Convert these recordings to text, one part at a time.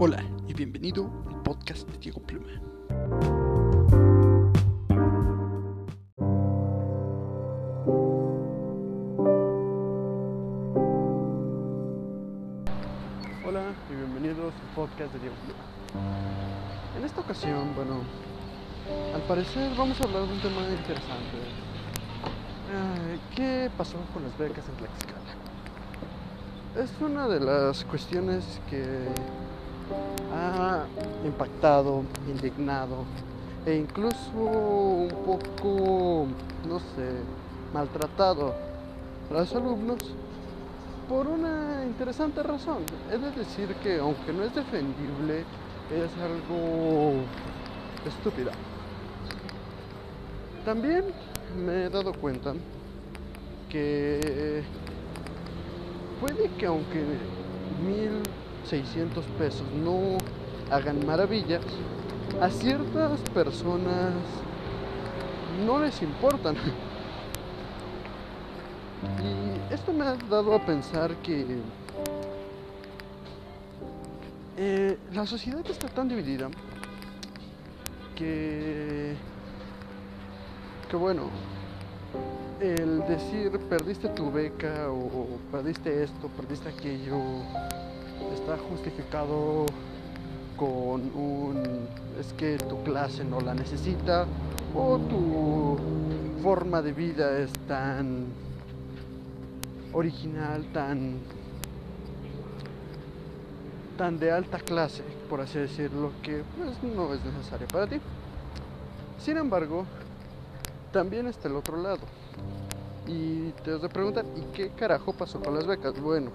Hola y bienvenido al podcast de Diego Pluma. Hola y bienvenidos al podcast de Diego Pluma. En esta ocasión, bueno, al parecer vamos a hablar de un tema interesante. Ay, ¿Qué pasó con las becas en Tlaxcala? Es una de las cuestiones que ha impactado, indignado e incluso un poco, no sé, maltratado a los alumnos por una interesante razón. Es de decir que aunque no es defendible, es algo estúpida. También me he dado cuenta que puede que aunque 1600 pesos no hagan maravillas, a ciertas personas no les importan. Y esto me ha dado a pensar que eh, la sociedad está tan dividida que, que bueno, el decir perdiste tu beca o perdiste esto, perdiste aquello, está justificado con un es que tu clase no la necesita o tu forma de vida es tan original, tan tan de alta clase, por así decirlo, que pues no es necesario para ti. Sin embargo, también está el otro lado. Y te has de preguntar, ¿y qué carajo pasó con las becas? Bueno,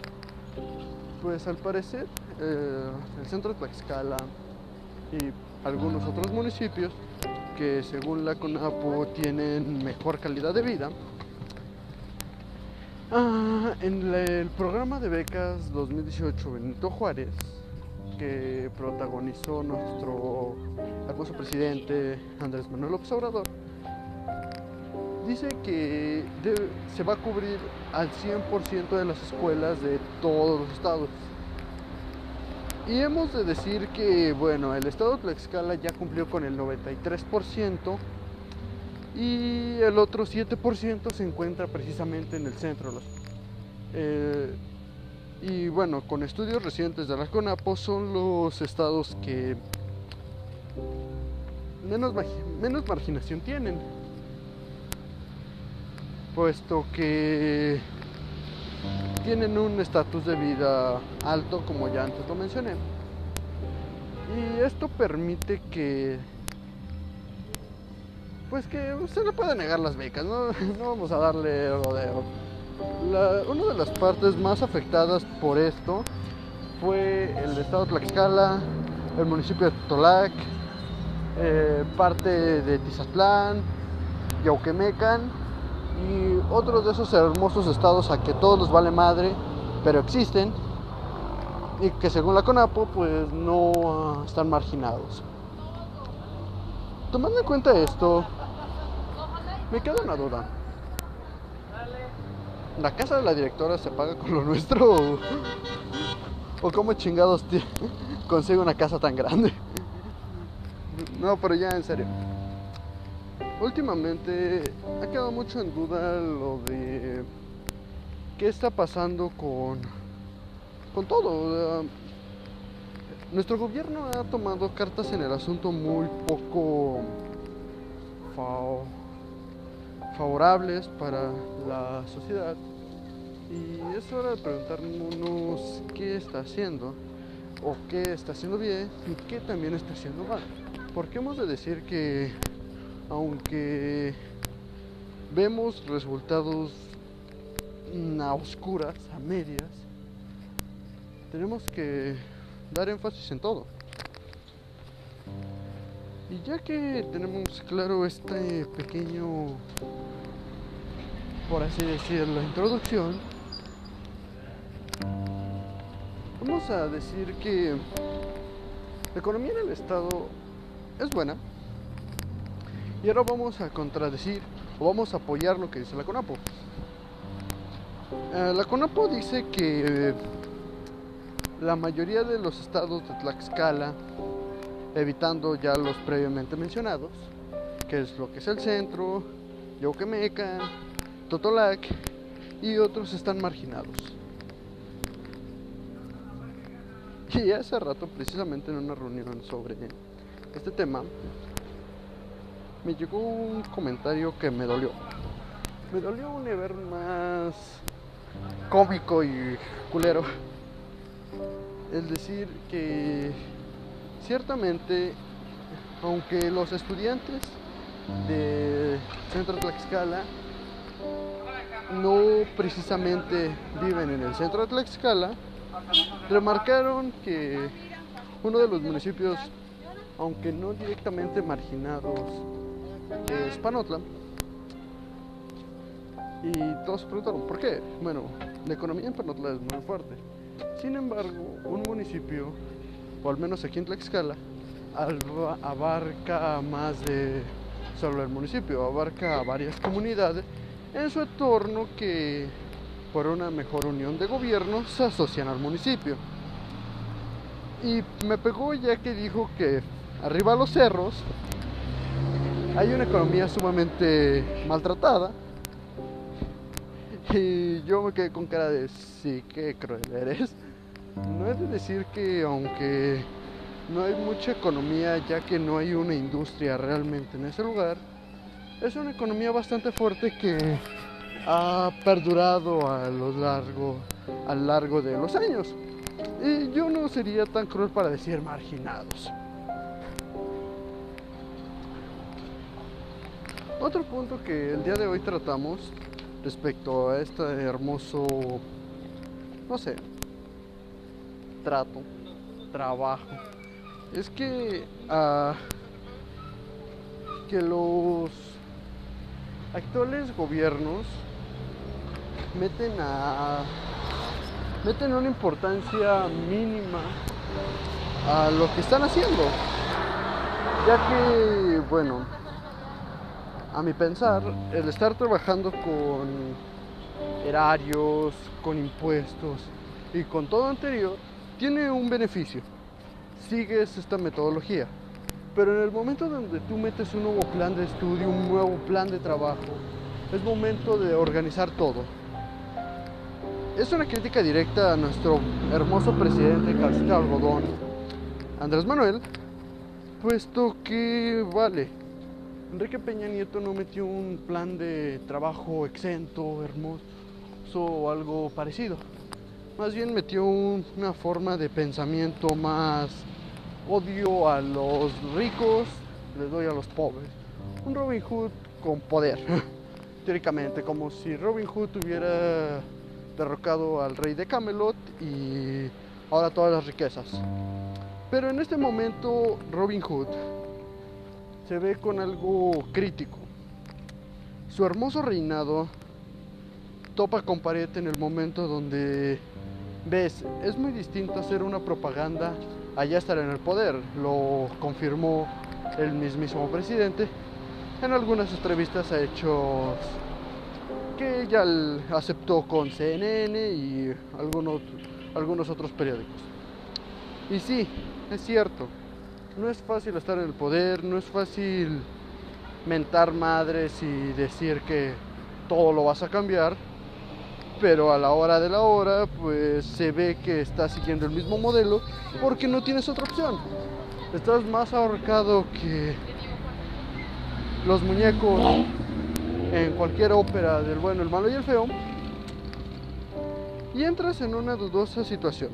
pues al parecer eh, el centro de Tlaxcala y algunos otros municipios que según la CONAPO tienen mejor calidad de vida, ah, en el programa de becas 2018 Benito Juárez, que protagonizó nuestro hermoso presidente Andrés Manuel Obrador, dice que se va a cubrir al 100% de las escuelas de todos los estados. Y hemos de decir que, bueno, el estado de Tlaxcala ya cumplió con el 93% y el otro 7% se encuentra precisamente en el centro. eh, y bueno, con estudios recientes de la CONAPO son los estados que menos, menos marginación tienen puesto que tienen un estatus de vida alto, como ya antes lo mencioné. Y esto permite que, pues que se le puede negar las becas, no, no vamos a darle rodeo. Una de las partes más afectadas por esto fue el estado de Tlaxcala, el municipio de Tolac, eh, parte de Tizatlán, Yauquemecan y otros de esos hermosos estados a que todos les vale madre, pero existen y que según la CONAPO pues no están marginados. Tomando en cuenta esto, me queda una duda. ¿La casa de la directora se paga con lo nuestro o, o cómo chingados consigue una casa tan grande? No, pero ya en serio. Últimamente ha quedado mucho en duda lo de qué está pasando con, con todo. nuestro gobierno ha tomado cartas en el asunto muy poco fa- favorables para la sociedad. Y es hora de preguntarnos qué está haciendo, o qué está haciendo bien y qué también está haciendo mal. Porque hemos de decir que aunque vemos resultados mm, a oscuras, a medias, tenemos que dar énfasis en todo. Y ya que tenemos claro este pequeño, por así decirlo, introducción, vamos a decir que la economía en el Estado es buena, y ahora vamos a contradecir o vamos a apoyar lo que dice la CONAPO. Eh, la CONAPO dice que la mayoría de los estados de Tlaxcala, evitando ya los previamente mencionados, que es lo que es el centro, Yauquemeca, Totolac y otros están marginados. Y hace rato, precisamente en una reunión sobre este tema, me llegó un comentario que me dolió. Me dolió un nivel más cómico y culero. Es decir, que ciertamente, aunque los estudiantes de Centro Tlaxcala no precisamente viven en el centro de Tlaxcala, remarcaron que uno de los municipios, aunque no directamente marginados, es Panotla. Y todos se preguntaron, ¿por qué? Bueno, la economía en Panotla es muy fuerte. Sin embargo, un municipio, o al menos aquí en Tlaxcala, abarca más de solo el municipio, abarca varias comunidades en su entorno que por una mejor unión de gobierno se asocian al municipio. Y me pegó ya que dijo que arriba a los cerros hay una economía sumamente maltratada. Y yo me quedé con cara de sí, qué cruel eres. No es de decir que aunque no hay mucha economía ya que no hay una industria realmente en ese lugar, es una economía bastante fuerte que ha perdurado a lo largo, a largo de los años. Y yo no sería tan cruel para decir marginados. Otro punto que el día de hoy tratamos respecto a este hermoso, no sé, trato, trabajo, es que, uh, que los actuales gobiernos meten a meten una importancia mínima a lo que están haciendo ya que bueno a mi pensar el estar trabajando con erarios con impuestos y con todo anterior tiene un beneficio. Sigues esta metodología. Pero en el momento donde tú metes un nuevo plan de estudio un nuevo plan de trabajo es momento de organizar todo. Es una crítica directa a nuestro hermoso presidente calcita algodón, Andrés Manuel, puesto que, vale, Enrique Peña Nieto no metió un plan de trabajo exento, hermoso o algo parecido. Más bien metió una forma de pensamiento más odio a los ricos, les doy a los pobres. Un Robin Hood con poder, teóricamente, como si Robin Hood tuviera derrocado al rey de Camelot y ahora todas las riquezas. Pero en este momento Robin Hood se ve con algo crítico. Su hermoso reinado topa con pared en el momento donde ves, es muy distinto hacer una propaganda allá estar en el poder. Lo confirmó el mismísimo presidente en algunas entrevistas ha hecho que ya aceptó con CNN y algunos, algunos otros periódicos. Y sí, es cierto, no es fácil estar en el poder, no es fácil mentar madres y decir que todo lo vas a cambiar, pero a la hora de la hora pues se ve que estás siguiendo el mismo modelo porque no tienes otra opción. Estás más ahorcado que los muñecos en cualquier ópera del bueno, el malo y el feo, y entras en una dudosa situación.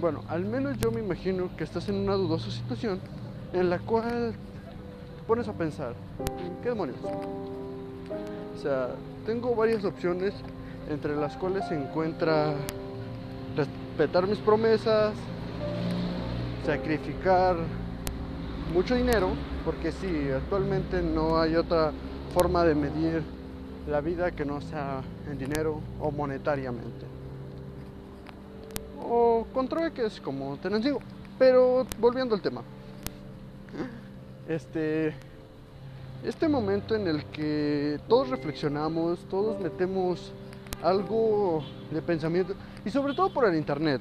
Bueno, al menos yo me imagino que estás en una dudosa situación en la cual te pones a pensar, ¿qué demonios? O sea, tengo varias opciones entre las cuales se encuentra respetar mis promesas, sacrificar mucho dinero, porque sí, actualmente no hay otra forma de medir la vida que no sea en dinero o monetariamente. O con es como te les digo. Pero volviendo al tema. Este, este momento en el que todos reflexionamos, todos metemos algo de pensamiento, y sobre todo por el internet,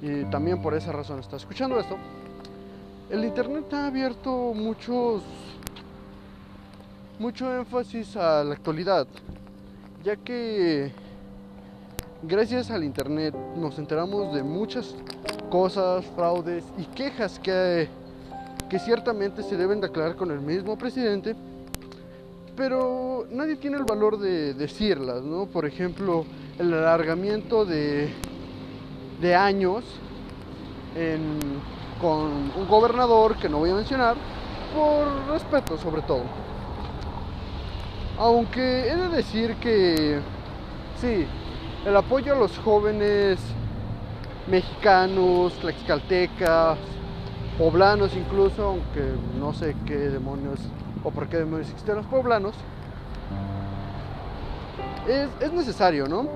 y también por esa razón está escuchando esto, el Internet ha abierto muchos, mucho énfasis a la actualidad, ya que gracias al Internet nos enteramos de muchas cosas, fraudes y quejas que, que ciertamente se deben de aclarar con el mismo presidente, pero nadie tiene el valor de decirlas, ¿no? Por ejemplo, el alargamiento de, de años con un gobernador que no voy a mencionar, por respeto sobre todo. Aunque he de decir que sí, el apoyo a los jóvenes mexicanos, tlaxcaltecas, poblanos incluso, aunque no sé qué demonios o por qué demonios existen los poblanos, es, es necesario, ¿no?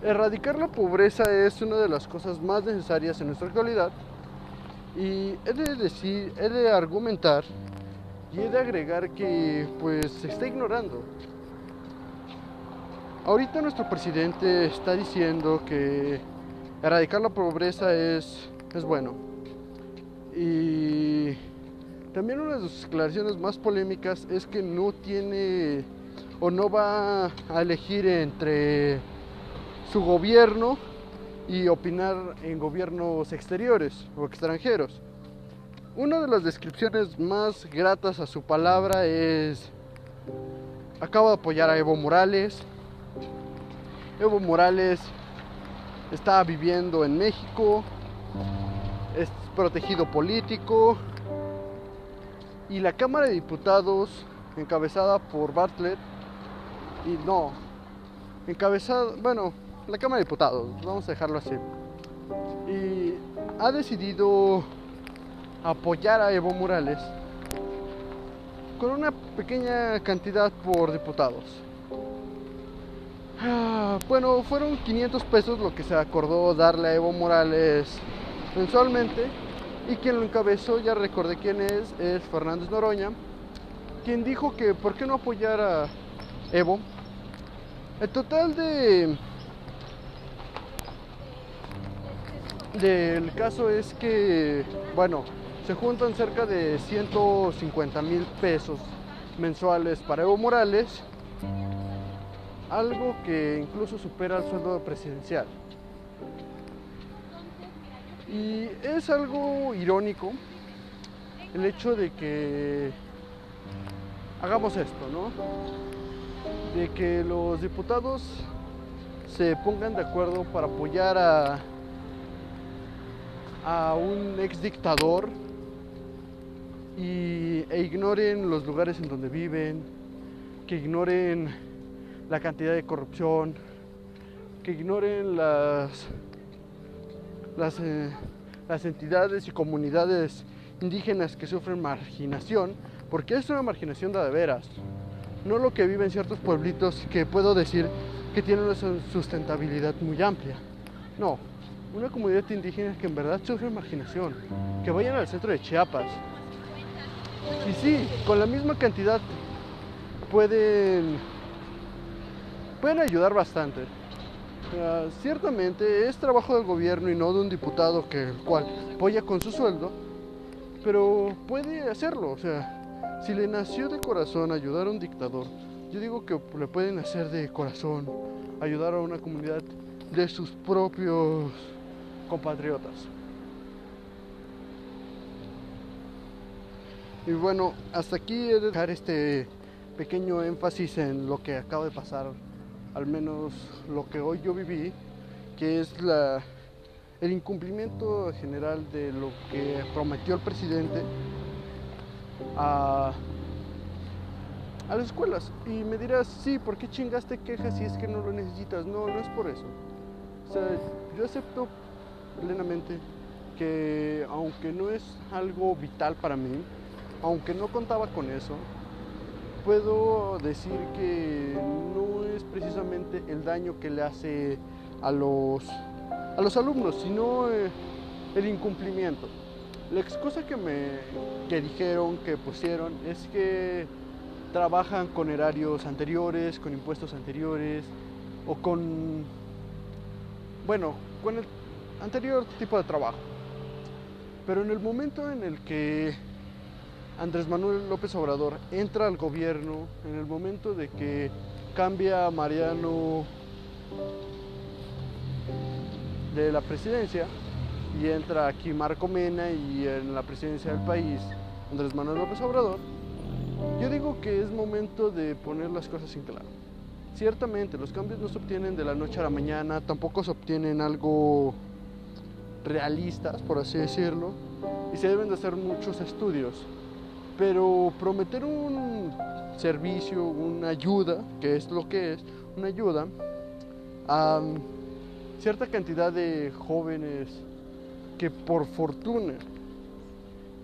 Erradicar la pobreza es una de las cosas más necesarias en nuestra actualidad y he de decir, he de argumentar y he de agregar que pues se está ignorando. Ahorita nuestro presidente está diciendo que erradicar la pobreza es, es bueno. Y también una de sus declaraciones más polémicas es que no tiene o no va a elegir entre su gobierno y opinar en gobiernos exteriores o extranjeros. Una de las descripciones más gratas a su palabra es, acabo de apoyar a Evo Morales. Evo Morales está viviendo en México, es protegido político y la Cámara de Diputados, encabezada por Bartlett, y no, encabezada, bueno, la Cámara de Diputados, vamos a dejarlo así, y ha decidido apoyar a Evo Morales con una pequeña cantidad por diputados. Ah, bueno, fueron 500 pesos lo que se acordó darle a Evo Morales mensualmente y quien lo encabezó, ya recordé quién es, es Fernández Noroña, quien dijo que por qué no apoyar a Evo. El total de del caso es que, bueno, se juntan cerca de 150 mil pesos mensuales para Evo Morales, algo que incluso supera el sueldo presidencial. Y es algo irónico el hecho de que hagamos esto, ¿no? De que los diputados se pongan de acuerdo para apoyar a un ex dictador y, e ignoren los lugares en donde viven, que ignoren la cantidad de corrupción, que ignoren las, las, eh, las entidades y comunidades indígenas que sufren marginación, porque es una marginación de, veras, no lo que viven ciertos pueblitos que puedo decir que tienen una sustentabilidad muy amplia. No, una comunidad indígena que en verdad sufre marginación, que vayan al centro de Chiapas. Y sí, con la misma cantidad pueden, pueden ayudar bastante. ciertamente es trabajo del gobierno y no de un diputado que el cual apoya con su sueldo, pero puede hacerlo. O sea, si le nació de corazón ayudar a un dictador, yo digo que le pueden hacer de corazón ayudar a una comunidad de sus propios compatriotas. Y bueno, hasta aquí he de dejar este pequeño énfasis en lo que acaba de pasar, al menos lo que hoy yo viví, que es la, el incumplimiento general de lo que prometió el presidente a, las escuelas. Y me dirás, sí, ¿por qué chingaste quejas si es que no lo necesitas? No, no es por eso. O sea, yo acepto plenamente que aunque no es algo vital para mí, aunque no contaba con eso, puedo decir que no es precisamente el daño que le hace a los, a los alumnos, sino eh, el incumplimiento. La excusa que me que dijeron, que pusieron, es que trabajan con horarios anteriores, con impuestos anteriores o con bueno, con el anterior tipo de trabajo. Pero en el momento en el que Andrés Manuel López Obrador entra al gobierno, en el momento de que cambia a Mariano de la presidencia y entra aquí Marco Mena y en la presidencia del país Andrés Manuel López Obrador, yo digo que es momento de poner las cosas en claro. Ciertamente, los cambios no se obtienen de la noche a la mañana, tampoco se obtienen algo realistas, por así decirlo, y se deben de hacer muchos estudios. Pero prometer un servicio, una ayuda, que es lo que es, una ayuda a cierta cantidad de jóvenes que por fortuna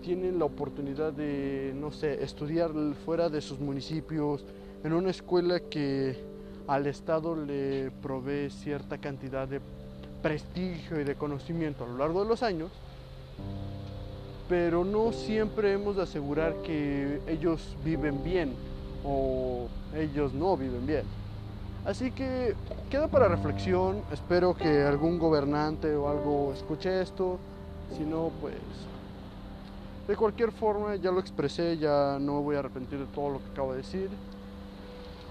tienen la oportunidad de, no sé, estudiar fuera de sus municipios, en una escuela que al Estado le provee cierta cantidad de prestigio y de conocimiento a lo largo de los años, pero no siempre hemos de asegurar que ellos viven bien o ellos no viven bien. Así que queda para reflexión, espero que algún gobernante o algo escuche esto, si no, pues de cualquier forma ya lo expresé, ya no voy a arrepentir de todo lo que acabo de decir.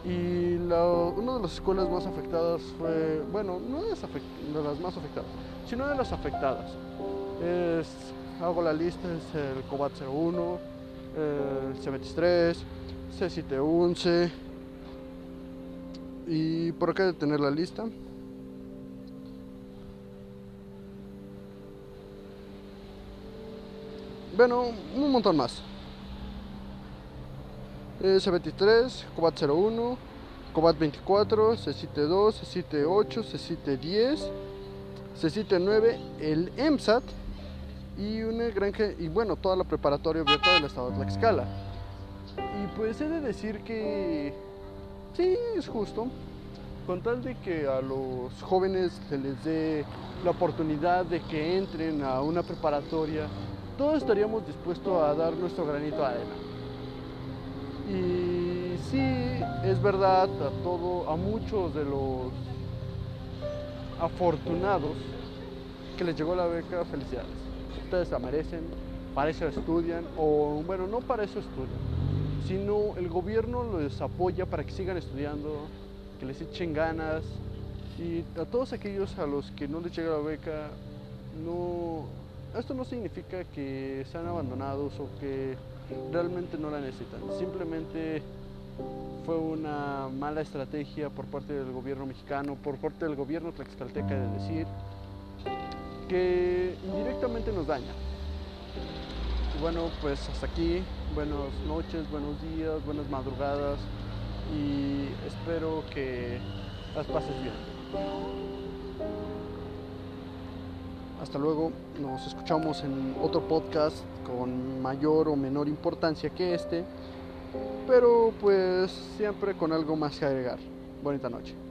Y una de las escuelas más afectadas fue, bueno, no de las más afectadas, sino de las afectadas. Es, hago la lista, es el COBAT 01, el C23, C711 y por acá de tener la lista. Bueno, un montón más. C23, Cobat 01, Cobat 24, C7 2, C7 8, C7 10, C7 9, el EMSAT y una granja y bueno, toda la preparatoria abierta del estado de Tlaxcala. Y pues he de decir que sí, es justo, con tal de que a los jóvenes se les dé la oportunidad de que entren a una preparatoria, todos estaríamos dispuestos a dar nuestro granito de arena. Y sí, es verdad, a todo, a muchos de los afortunados que les llegó la beca, felicidades. Ustedes la merecen, para eso estudian, o bueno, no para eso estudian, sino el gobierno les apoya para que sigan estudiando, que les echen ganas. Y a todos aquellos a los que no les llega la beca, no, esto no significa que sean abandonados o que realmente no la necesitan. Simplemente fue una mala estrategia por parte del gobierno mexicano, por parte del gobierno tlaxcalteca de decir que indirectamente nos daña. Y bueno, pues hasta aquí. Buenas noches, buenos días, buenas madrugadas y espero que las pases bien. Hasta luego, nos escuchamos en otro podcast con mayor o menor importancia que este, pero pues siempre con algo más que agregar. Bonita noche.